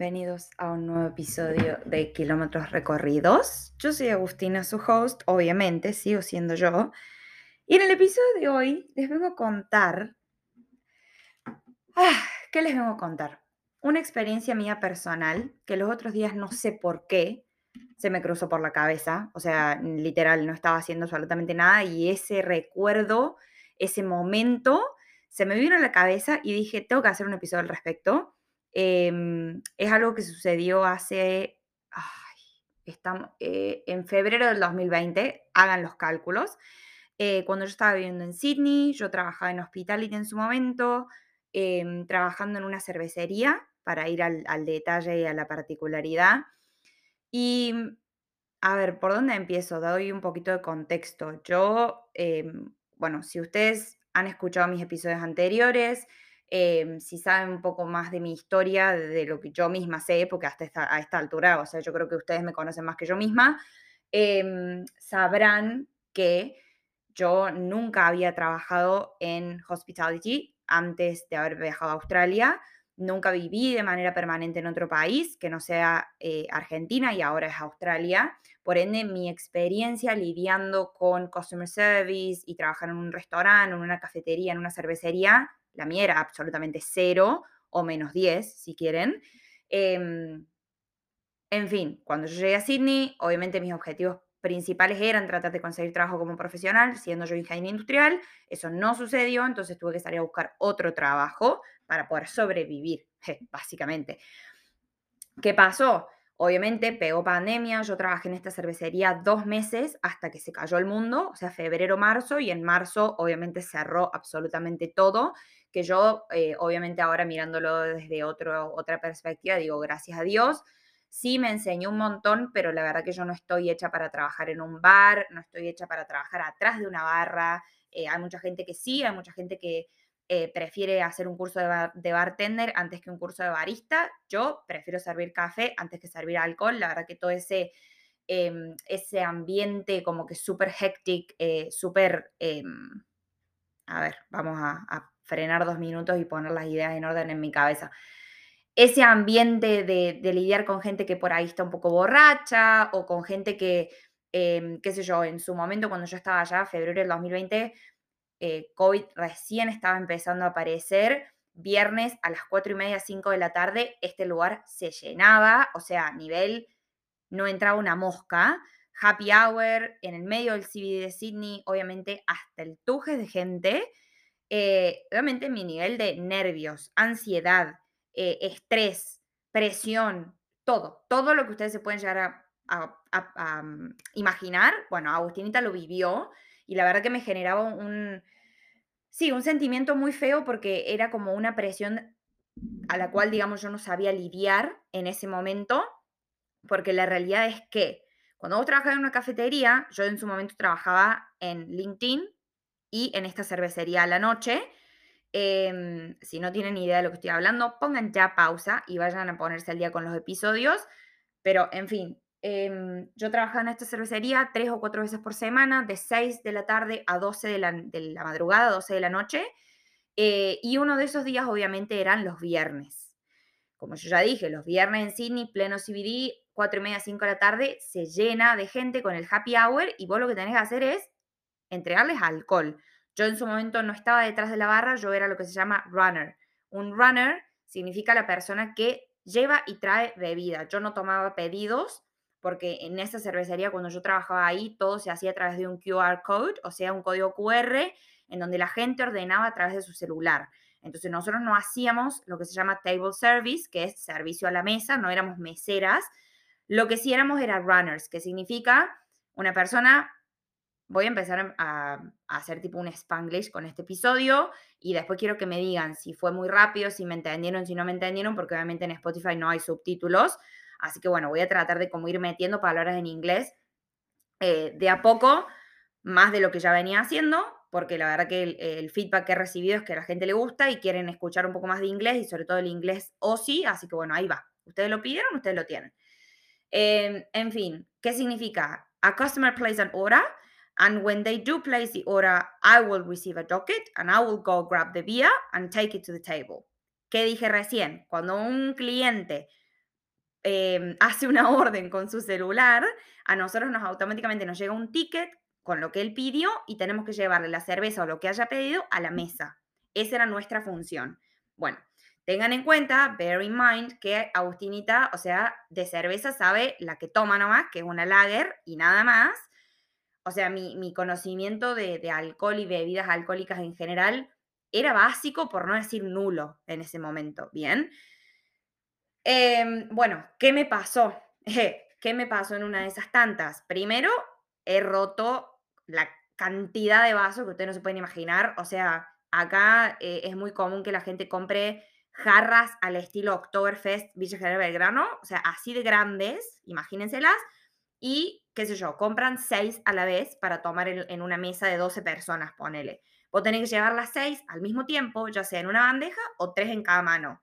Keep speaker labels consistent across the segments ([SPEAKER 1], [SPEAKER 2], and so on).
[SPEAKER 1] bienvenidos a un nuevo episodio de Kilómetros Recorridos. Yo soy Agustina, su host, obviamente, sigo siendo yo. Y en el episodio de hoy les vengo a contar... Ah, ¿Qué les vengo a contar? Una experiencia mía personal que los otros días no sé por qué se me cruzó por la cabeza. O sea, literal, no estaba haciendo absolutamente nada y ese recuerdo, ese momento, se me vino a la cabeza y dije, tengo que hacer un episodio al respecto Em, es algo que sucedió hace, estamos, eh, en febrero del 2020, hagan los cálculos. Eh, cuando yo estaba viviendo en Sydney, yo trabajaba en hospitality en su momento, em, trabajando en una cervecería, para ir al, detalle y a la particularidad. Y, a ver, ¿por dónde empiezo? Doy un poquito de contexto. Yo, em, bueno, si ustedes han escuchado mis episodios anteriores, Em, si saben un poco más de mi historia, de lo que yo misma sé, porque hasta esta, a esta altura, o sea, yo creo que ustedes me conocen más que yo misma, em, sabrán que yo nunca había trabajado en hospitality antes de haber viajado a Australia. Nunca viví de manera permanente en otro país que no sea eh, Argentina y ahora es Australia. Por ende, mi experiencia lidiando con customer service y trabajar en un restaurante, en una cafetería, en una cervecería, la mía era absolutamente cero o menos 10, si quieren. Em, en fin, cuando yo llegué a Sydney, obviamente mis objetivos principales eran tratar de conseguir trabajo como profesional, siendo yo ingeniero industrial. Eso no sucedió, entonces tuve que salir a buscar otro trabajo para poder sobrevivir, básicamente. ¿Qué pasó? Obviamente pegó pandemia, yo trabajé en esta cervecería dos meses hasta que se cayó el mundo, o sea, febrero, marzo, y en marzo obviamente cerró absolutamente todo que yo, eh, obviamente ahora mirándolo desde otro, otra perspectiva, digo, gracias a Dios, sí me enseñó un montón, pero la verdad que yo no estoy hecha para trabajar en un bar, no estoy hecha para trabajar atrás de una barra. Eh, hay mucha gente que sí, hay mucha gente que eh, prefiere hacer un curso de, bartender antes que un curso de barista. Yo prefiero servir café antes que servir alcohol. La verdad que todo ese, em, ese ambiente como que súper hectic, súper... Em, a ver, vamos a frenar dos minutos y poner las ideas en orden en mi cabeza. Ese ambiente de, lidiar con gente que por ahí está un poco borracha o con gente que, em, qué sé yo, en su momento cuando yo estaba allá, febrero del 2020, eh, COVID recién estaba empezando a aparecer. Viernes a las cuatro y media, 5 de la tarde, este lugar se llenaba, o sea, a nivel no entraba una mosca. Happy hour en el medio del CBD de Sydney, obviamente hasta el tuje de gente. Eh, obviamente mi nivel de nervios, ansiedad, eh, estrés, presión, todo, todo lo que ustedes se pueden llegar a, mm, imaginar, bueno, Agustinita lo vivió y la verdad que me generaba un, sí, un sentimiento muy feo porque era como una presión a la cual, digamos, yo no sabía lidiar en ese momento, porque la realidad es que cuando vos trabajas en una cafetería, yo en su momento trabajaba en LinkedIn, y en esta cervecería a la noche. Em, si no tienen idea de lo que estoy hablando, pongan ya pausa y vayan a ponerse al día con los episodios. Pero, en fin, em, yo trabajaba en esta cervecería tres o cuatro veces por semana, de 6 de la tarde a 12 de la, madrugada, 12 de la noche. Eh, y uno de esos días, obviamente, eran los viernes. Como yo ya dije, los viernes en Sydney, pleno CBD, 4 y media, 5 de la tarde, se llena de gente con el happy hour y vos lo que tenés que hacer es entregarles alcohol. Yo en su momento no estaba detrás de la barra, yo era lo que se llama runner. Un runner significa la persona que lleva y trae bebida. Yo no tomaba pedidos porque en esa cervecería cuando yo trabajaba ahí todo se hacía a través de un QR code, o sea, un código QR en donde la gente ordenaba a través de su celular. Entonces nosotros no hacíamos lo que se llama table service, que es servicio a la mesa, no éramos meseras. Lo que sí éramos era runners, que significa una persona voy a empezar a, hacer tipo un spanglish con este episodio y después quiero que me digan si fue muy rápido, si me entendieron, si no me entendieron, porque obviamente en Spotify no hay subtítulos. Así que bueno, voy a tratar de como ir metiendo palabras en inglés eh, de a poco, más de lo que ya venía haciendo, porque la verdad que el, feedback que he recibido es que la gente le gusta y quieren escuchar un poco más de inglés y sobre todo el inglés o sí, así que bueno, ahí va. Ustedes lo pidieron, ustedes lo tienen. Em, en fin, ¿qué significa? A customer plays an order And when they do place the order, I will receive a docket and I will go grab the beer and take it to the table. ¿Qué dije recién? Cuando un cliente em, hace una orden con su celular, a nosotros nos automáticamente nos llega un ticket con lo que él pidió y tenemos que llevarle la cerveza o lo que haya pedido a la mesa. Esa era nuestra función. Bueno, tengan en cuenta, bear in mind, que Agustinita, o sea, de cerveza sabe la que toma nomás, que es una lager y nada más. O sea, mi, conocimiento de, alcohol y bebidas alcohólicas en general era básico, por no decir nulo en ese momento, ¿bien? Em, bueno, ¿qué me pasó? ¿Qué me pasó en una de esas tantas? Primero, he roto la cantidad de vasos que ustedes no se pueden imaginar. O sea, acá eh, es muy común que la gente compre jarras al estilo Oktoberfest Villa General Belgrano, o sea, así de grandes, imagínenselas, y qué sé yo, compran seis a la vez para tomar en, una mesa de 12 personas, ponele. Vos tenés que llevar las seis al mismo tiempo, ya sea en una bandeja o tres en cada mano.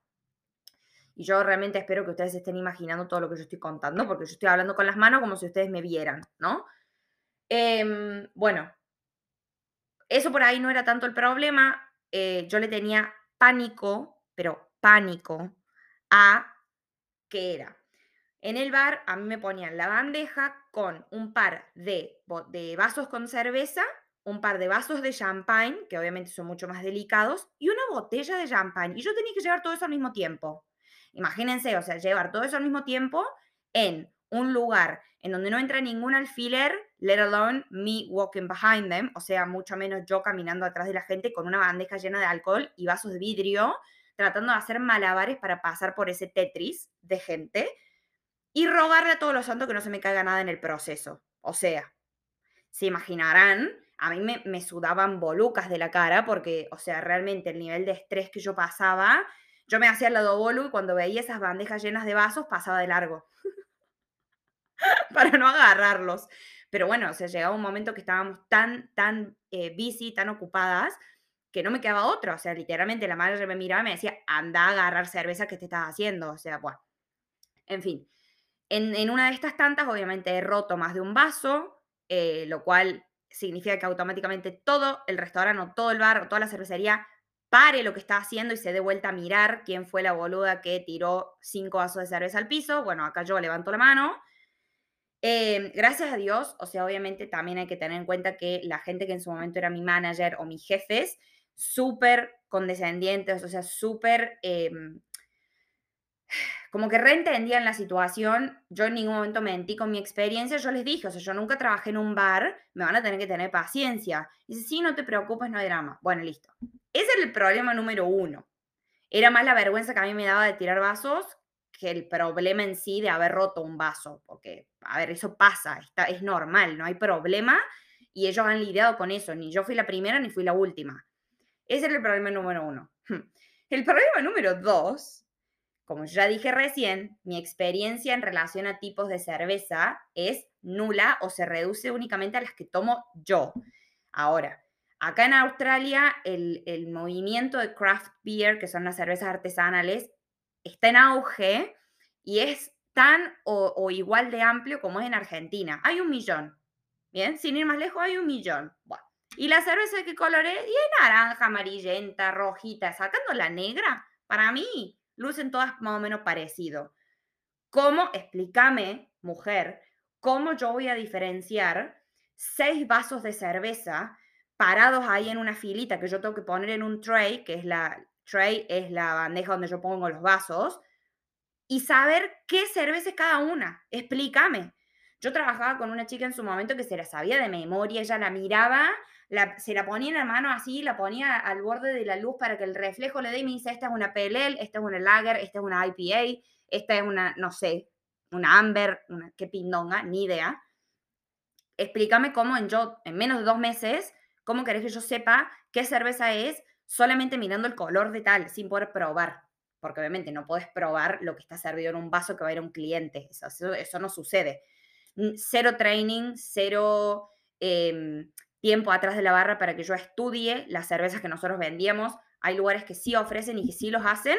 [SPEAKER 1] Y yo realmente espero que ustedes estén imaginando todo lo que yo estoy contando, porque yo estoy hablando con las manos como si ustedes me vieran, ¿no? Em, bueno, eso por ahí no era tanto el problema. Eh, yo le tenía pánico, pero pánico, a qué era. En el bar a mí me ponían la bandeja con un par de, de vasos con cerveza, un par de vasos de champagne, que obviamente son mucho más delicados, y una botella de champagne. Y yo tenía que llevar todo eso al mismo tiempo. Imagínense, o sea, llevar todo eso al mismo tiempo en un lugar en donde no entra ningún alfiler, let alone me walking behind them, o sea, mucho menos yo caminando atrás de la gente con una bandeja llena de alcohol y vasos de vidrio, tratando de hacer malabares para pasar por ese Tetris de gente y rogarle a todos los santos que no se me caiga nada en el proceso. O sea, se imaginarán, a mí me, sudaban bolucas de la cara porque, o sea, realmente el nivel de estrés que yo pasaba, yo me hacía el lado bolu y cuando veía esas bandejas llenas de vasos pasaba de largo. para no agarrarlos. Pero bueno, o sea, llegaba un momento que estábamos tan, tan eh, busy, tan ocupadas, que no me quedaba otra. O sea, literalmente la madre me miraba y me decía, anda a agarrar cerveza que te estás haciendo. O sea, bueno. En fin. En, una de estas tantas, obviamente, he roto más de un vaso, eh, lo cual significa que automáticamente todo el restaurante o todo el bar o toda la cervecería pare lo que está haciendo y se dé vuelta a mirar quién fue la boluda que tiró cinco vasos de cerveza al piso. Bueno, acá yo levanto la mano Em, gracias a Dios, o sea, obviamente también hay que tener en cuenta que la gente que en su momento era mi manager o mis jefes, súper condescendientes, o sea, súper, em, como que reentendían la situación. Yo en ningún momento mentí con mi experiencia, yo les dije, o sea, yo nunca trabajé en un bar, me van a tener que tener paciencia. dice, sí, no te preocupes, no hay drama. Bueno, listo. Ese era el problema número uno. Era más la vergüenza que a mí me daba de tirar vasos que el problema en sí de haber roto un vaso, porque, a ver, eso pasa, está, es normal, no hay problema y ellos han lidiado con eso, ni yo fui la primera ni fui la última. Ese era el problema número uno. El problema número dos, como ya dije recién, mi experiencia en relación a tipos de cerveza es nula o se reduce únicamente a las que tomo yo. Ahora, acá en Australia el, el movimiento de craft beer, que son las cervezas artesanales, está en auge y es tan o, igual de amplio como es en Argentina. Hay un millón. Bien, sin ir más lejos, hay un millón. ¿Y la cerveza de qué color es? Y es naranja, amarillenta, rojita, sacando la negra. Para mí, lucen todas más o menos parecido. ¿Cómo, explícame, mujer, cómo yo voy a diferenciar seis vasos de cerveza parados ahí en una filita que yo tengo que poner en un tray, que es la, tray es la bandeja donde yo pongo los vasos, y saber qué cerveza es cada una. Explícame. Yo trabajaba con una chica en su momento que se la sabía de memoria, ella la miraba, se la ponía en la mano así, la ponía al borde de la luz para que el reflejo le dé y me dice, esta es una PLL, esta es una Lager, esta es una IPA, esta es una, no sé, una Amber, una, qué pindonga, ni idea. Explícame cómo en yo, en menos de dos meses, cómo querés que yo sepa qué cerveza es solamente mirando el color de tal, sin poder probar. Porque obviamente no puedes probar lo que está servido en un vaso que va a ir a un cliente. Eso, no sucede. Cero training, cero em, tiempo atrás de la barra para que yo estudie las cervezas que nosotros vendíamos. Hay lugares que sí ofrecen y que sí los hacen.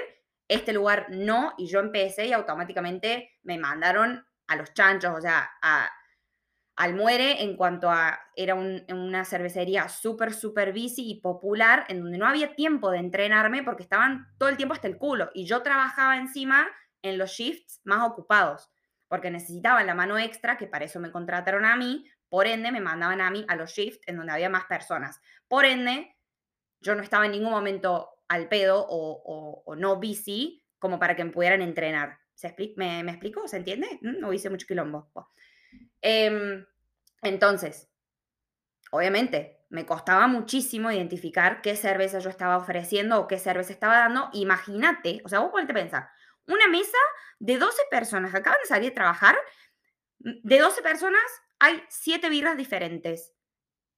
[SPEAKER 1] Este lugar no, y yo empecé y automáticamente me mandaron a los chanchos, o sea, a, al muere en cuanto a, era una cervecería súper, súper busy y popular, en donde no había tiempo de entrenarme porque estaban todo el tiempo hasta el culo. Y yo trabajaba encima en los shifts más ocupados, porque necesitaban la mano extra, que para eso me contrataron a mí, por ende me mandaban a mí a los shifts en donde había más personas. Por ende, yo no estaba en ningún momento al pedo o, no busy como para que me pudieran entrenar. ¿Se ¿Me, ¿Me explico? ¿Se entiende? ¿Mm? No hice mucho quilombo. Em, entonces, obviamente, me costaba muchísimo identificar qué cerveza yo estaba ofreciendo o qué cerveza estaba dando. Imagínate, o sea, vos ponete a pensar, una mesa de 12 personas que acaban de salir a trabajar, de 12 personas hay 7 birras diferentes.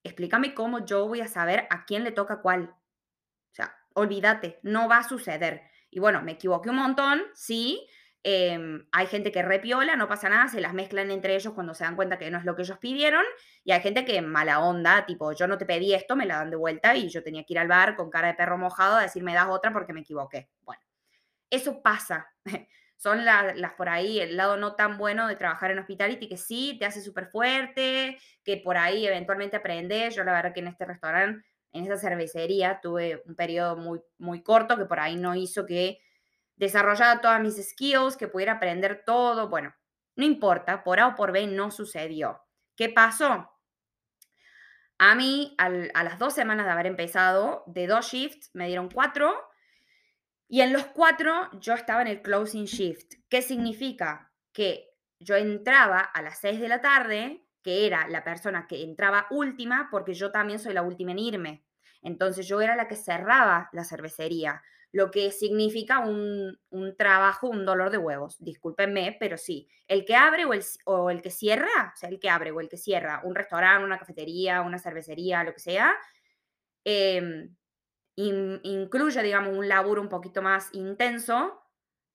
[SPEAKER 1] Explícame cómo yo voy a saber a quién le toca cuál. O sea, olvídate, no va a suceder. Y bueno, me equivoqué un montón, sí, Em, hay gente que repiola, no pasa nada, se las mezclan entre ellos cuando se dan cuenta que no es lo que ellos pidieron. Y hay gente que mala onda, tipo, yo no te pedí esto, me la dan de vuelta y yo tenía que ir al bar con cara de perro mojado a decir, me das otra porque me equivoqué. Bueno, eso pasa. Son las por ahí, el lado no tan bueno de trabajar en hospitality, que sí, te hace súper fuerte, que por ahí eventualmente aprendes. Yo la verdad que en este restaurante, en esa cervecería, tuve un periodo muy, muy corto que por ahí no hizo que desarrollada todas mis skills, que pudiera aprender todo. Bueno, no importa, por A o por B no sucedió. ¿Qué pasó? A mí, a las dos semanas de haber empezado, de dos shifts, me dieron cuatro. Y en los cuatro yo estaba en el closing shift. ¿Qué significa? Que yo entraba a las seis de la tarde, que era la persona que entraba última, porque yo también soy la última en irme. Entonces yo era la que cerraba la cervecería lo que significa un, trabajo, un dolor de huevos. Discúlpenme, pero sí. El que abre o el, o el, que cierra, o sea, el que abre o el que cierra un restaurante, una cafetería, una cervecería, lo que sea, em, incluye, digamos, un laburo un poquito más intenso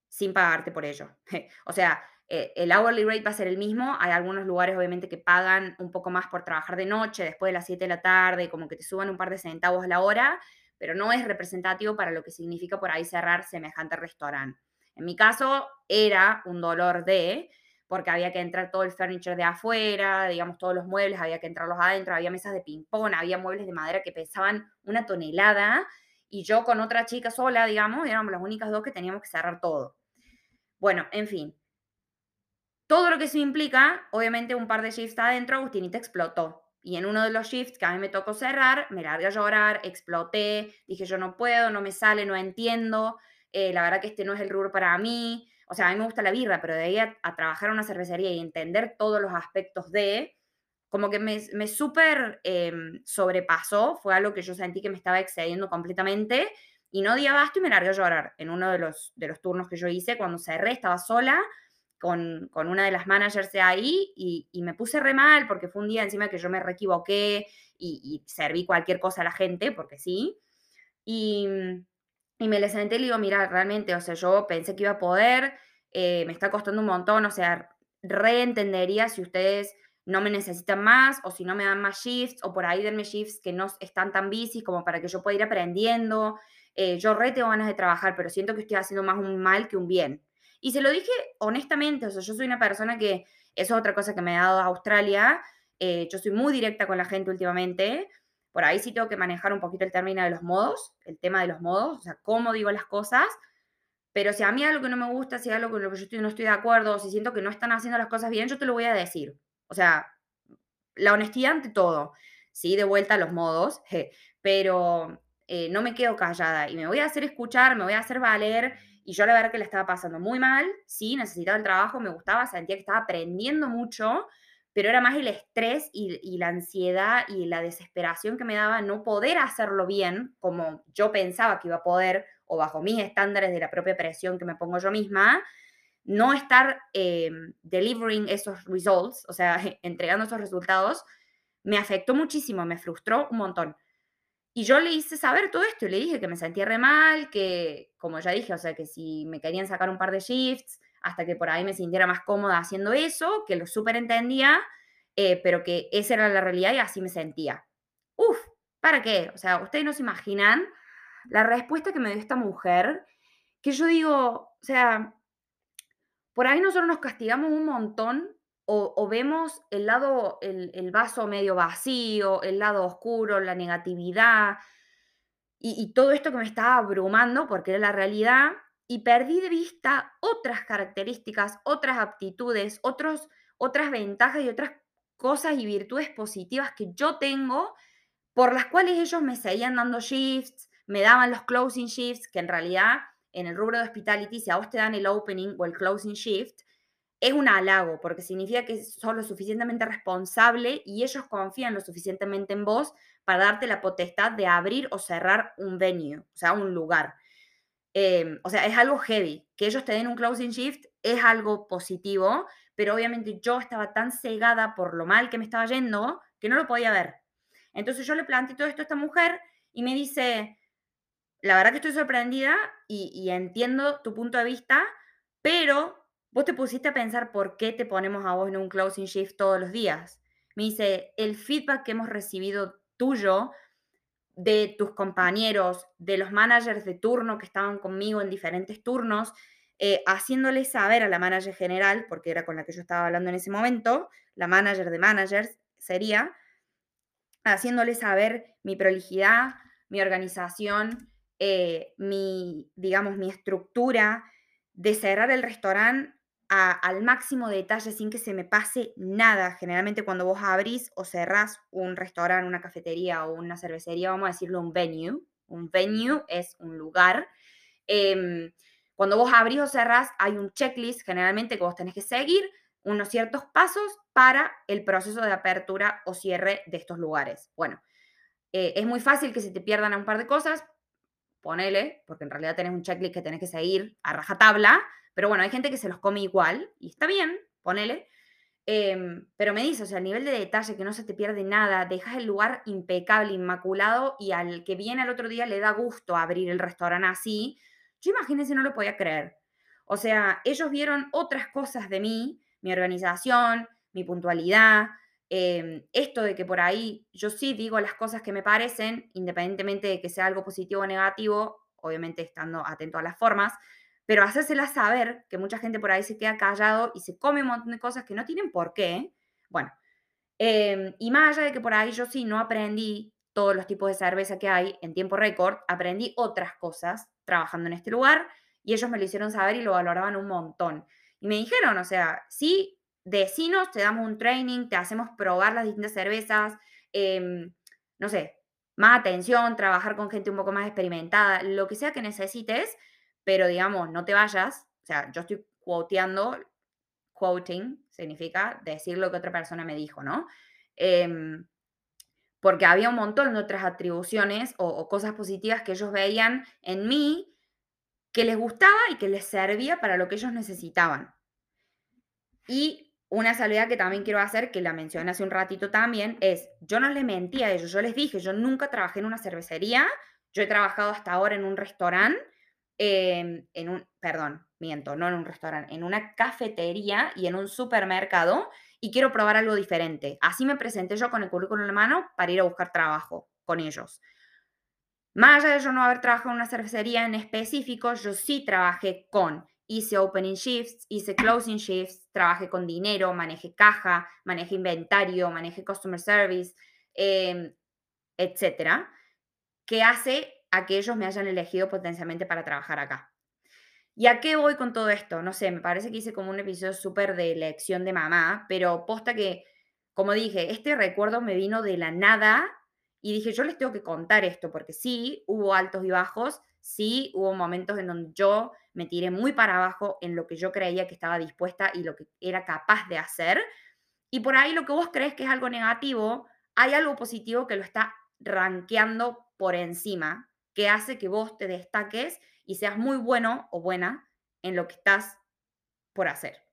[SPEAKER 1] sin pagarte por ello. o sea, eh, el hourly rate va a ser el mismo. Hay algunos lugares, obviamente, que pagan un poco más por trabajar de noche, después de las 7 de la tarde, como que te suban un par de centavos a la hora pero no es representativo para lo que significa por ahí cerrar semejante restaurante. En mi caso era un dolor de, porque había que entrar todo el furniture de afuera, digamos, todos los muebles, había que entrarlos adentro, había mesas de ping-pong, había muebles de madera que pesaban una tonelada, y yo con otra chica sola, digamos, éramos las únicas dos que teníamos que cerrar todo. Bueno, en fin. Todo lo que eso implica, obviamente un par de shifts adentro, Agustinita explotó. Y en uno de los shifts que a mí me tocó cerrar, me largué a llorar, exploté, dije yo no puedo, no me sale, no entiendo, eh, la verdad que este no es el rubro para mí. O sea, a mí me gusta la birra, pero de ahí a, trabajar en una cervecería y entender todos los aspectos de, como que me, me súper em, sobrepasó, fue algo que yo sentí que me estaba excediendo completamente y no di abasto y me largué a llorar en uno de los, de los turnos que yo hice. Cuando cerré estaba sola con, una de las managers de ahí y, me puse re mal porque fue un día encima que yo me reequivoqué y, serví cualquier cosa a la gente, porque sí. Y, me le senté y le digo, mira, realmente, o sea, yo pensé que iba a poder, eh, me está costando un montón, o sea, reentendería si ustedes no me necesitan más o si no me dan más shifts o por ahí denme shifts que no están tan busy como para que yo pueda ir aprendiendo. Eh, yo re tengo ganas de trabajar, pero siento que estoy haciendo más un mal que un bien. Y se lo dije honestamente, o sea, yo soy una persona que, es otra cosa que me ha dado Australia, eh, yo soy muy directa con la gente últimamente, por ahí sí tengo que manejar un poquito el término de los modos, el tema de los modos, o sea, cómo digo las cosas, pero si a mí algo que no me gusta, si algo con lo que yo no estoy de acuerdo, si siento que no están haciendo las cosas bien, yo te lo voy a decir. O sea, la honestidad ante todo. Sí, de vuelta a los modos, pero eh, no me quedo callada y me voy a hacer escuchar, me voy a hacer valer y yo la verdad que la estaba pasando muy mal, sí, necesitaba el trabajo, me gustaba, sentía que estaba aprendiendo mucho, pero era más el estrés y, la ansiedad y la desesperación que me daba no poder hacerlo bien como yo pensaba que iba a poder o bajo mis estándares de la propia presión que me pongo yo misma, no estar eh, delivering esos results, o sea, entregando esos resultados, me afectó muchísimo, me frustró un montón. Y yo le hice saber todo esto y le dije que me sentía re mal, que, como ya dije, o sea, que si me querían sacar un par de shifts, hasta que por ahí me sintiera más cómoda haciendo eso, que lo súper entendía, eh, pero que esa era la realidad y así me sentía. Uf, ¿para qué? O sea, ustedes no se imaginan la respuesta que me dio esta mujer, que yo digo, o sea, por ahí nosotros nos castigamos un montón o, vemos el lado, el, vaso medio vacío, el lado oscuro, la negatividad y, todo esto que me estaba abrumando, porque era la realidad, y perdí de vista otras características, otras aptitudes, otros, otras ventajas y otras cosas y virtudes positivas que yo tengo por las cuales ellos me seguían dando shifts, me daban los closing shifts, que en realidad en el rubro de hospitality, si a vos te dan el opening o el closing shift, es un halago, porque significa que sos lo suficientemente responsable y ellos confían lo suficientemente en vos para darte la potestad de abrir o cerrar un venue, o sea, un lugar. Em, o sea, es algo heavy. Que ellos te den un closing shift es algo positivo, pero obviamente yo estaba tan cegada por lo mal que me estaba yendo que no lo podía ver. Entonces yo le planteé todo esto a esta mujer y me dice, la verdad que estoy sorprendida y, entiendo tu punto de vista, pero vos te pusiste a pensar por qué te ponemos a vos en un closing shift todos los días. Me dice, el feedback que hemos recibido tuyo, de tus compañeros, de los managers de turno que estaban conmigo en diferentes turnos, eh, haciéndole saber a la manager general, porque era con la que yo estaba hablando en ese momento, la manager de managers sería, haciéndole saber mi prolijidad, mi organización, eh, mi, digamos, mi estructura, de cerrar el restaurante al máximo detalle sin que se me pase nada. Generalmente cuando vos abrís o cerrás un restaurante, una cafetería o una cervecería, vamos a decirlo un venue. Un venue es un lugar. Em, cuando vos abrís o cerrás, hay un checklist generalmente que vos tenés que seguir unos ciertos pasos para el proceso de apertura o cierre de estos lugares. Bueno, eh, es muy fácil que se te pierdan un par de cosas, ponele, porque en realidad tenés un checklist que tenés que seguir a rajatabla, pero bueno, hay gente que se los come igual y está bien, ponele. Em, pero me dice, o sea, el nivel de detalle, que no se te pierde nada, dejas el lugar impecable, inmaculado y al que viene al otro día le da gusto abrir el restaurante así. Yo imagínense, no lo podía creer. O sea, ellos vieron otras cosas de mí mi organización, mi puntualidad, em, esto de que por ahí yo sí digo las cosas que me parecen, independientemente de que sea algo positivo o negativo, obviamente estando atento a las formas, pero hacérsela saber que mucha gente por ahí se queda callado y se come un montón de cosas que no tienen por qué. Bueno, em, y más allá de que por ahí yo sí no aprendí todos los tipos de cerveza que hay en tiempo récord, aprendí otras cosas trabajando en este lugar y ellos me lo hicieron saber y lo valoraban un montón. Y me dijeron, o sea, sí, decinos, te damos un training, te hacemos probar las distintas cervezas, em, no sé, más atención, trabajar con gente un poco más experimentada, lo que sea que necesites, pero digamos, no te vayas, o sea, yo estoy quoteando, quoting significa decir lo que otra persona me dijo, ¿no? Em, porque había un montón de otras atribuciones o cosas positivas que ellos veían en mí que les gustaba y que les servía para lo que ellos necesitaban. Y una salvedad que también quiero hacer, que la mencioné hace un ratito también, es, yo no les mentí a ellos, yo les dije, yo nunca trabajé en una cervecería, yo he trabajado hasta ahora en un restaurante, em, en un, perdón, miento, no en un restaurante, en una cafetería y en un supermercado y quiero probar algo diferente. Así me presenté yo con el currículum en la mano para ir a buscar trabajo con ellos. Más allá de yo no haber trabajado en una cervecería en específico, yo sí trabajé con, hice opening shifts, hice closing shifts, trabajé con dinero, manejé caja, manejé inventario, manejé customer service, eh, etcétera, que hace a que ellos me hayan elegido potencialmente para trabajar acá. ¿Y a qué voy con todo esto? No sé, me parece que hice como un episodio súper de lección de mamá, pero posta que, como dije, este recuerdo me vino de la nada y dije, yo les tengo que contar esto, porque sí, hubo altos y bajos, sí, hubo momentos en donde yo me tiré muy para abajo en lo que yo creía que estaba dispuesta y lo que era capaz de hacer. Y por ahí lo que vos crees que es algo negativo, hay algo positivo que lo está rankeando por encima, que hace que vos te destaques y seas muy bueno o buena en lo que estás por hacer.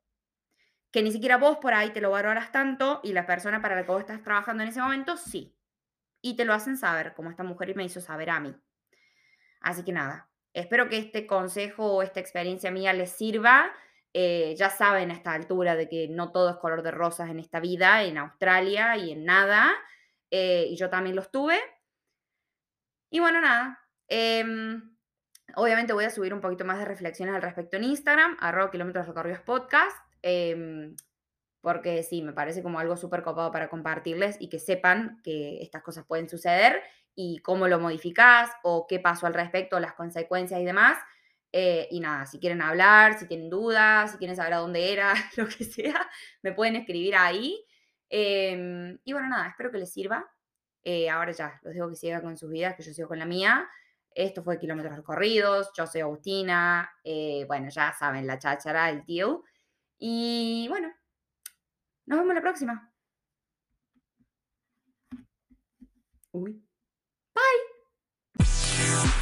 [SPEAKER 1] Que ni siquiera vos por ahí te lo valoras tanto y la persona para la que vos estás trabajando en ese momento sí y te lo hacen saber, como esta mujer me hizo saber a mí. Así que nada, espero que este consejo o esta experiencia mía les sirva. Eh, ya saben a esta altura de que no todo es color de rosas en esta vida, en Australia y en nada. Eh, y yo también los tuve. Y bueno, nada. Em, obviamente voy a subir un poquito más de reflexiones al respecto en Instagram, arroba kilómetros recorridos podcast. Em, porque sí, me parece como algo súper copado para compartirles y que sepan que estas cosas pueden suceder y cómo lo modificás o qué pasó al respecto, las consecuencias y demás. Eh, y nada, si quieren hablar, si tienen dudas, si quieren saber a dónde era, lo que sea, me pueden escribir ahí. Em, y bueno, nada, espero que les sirva. Eh, ahora ya, los dejo que sigan con sus vidas, que yo sigo con la mía. Esto fue Kilómetros Recorridos, yo soy Agustina, eh, bueno, ya saben, la cháchara, el tío. Y bueno, nos vemos la próxima. Uy. Bye.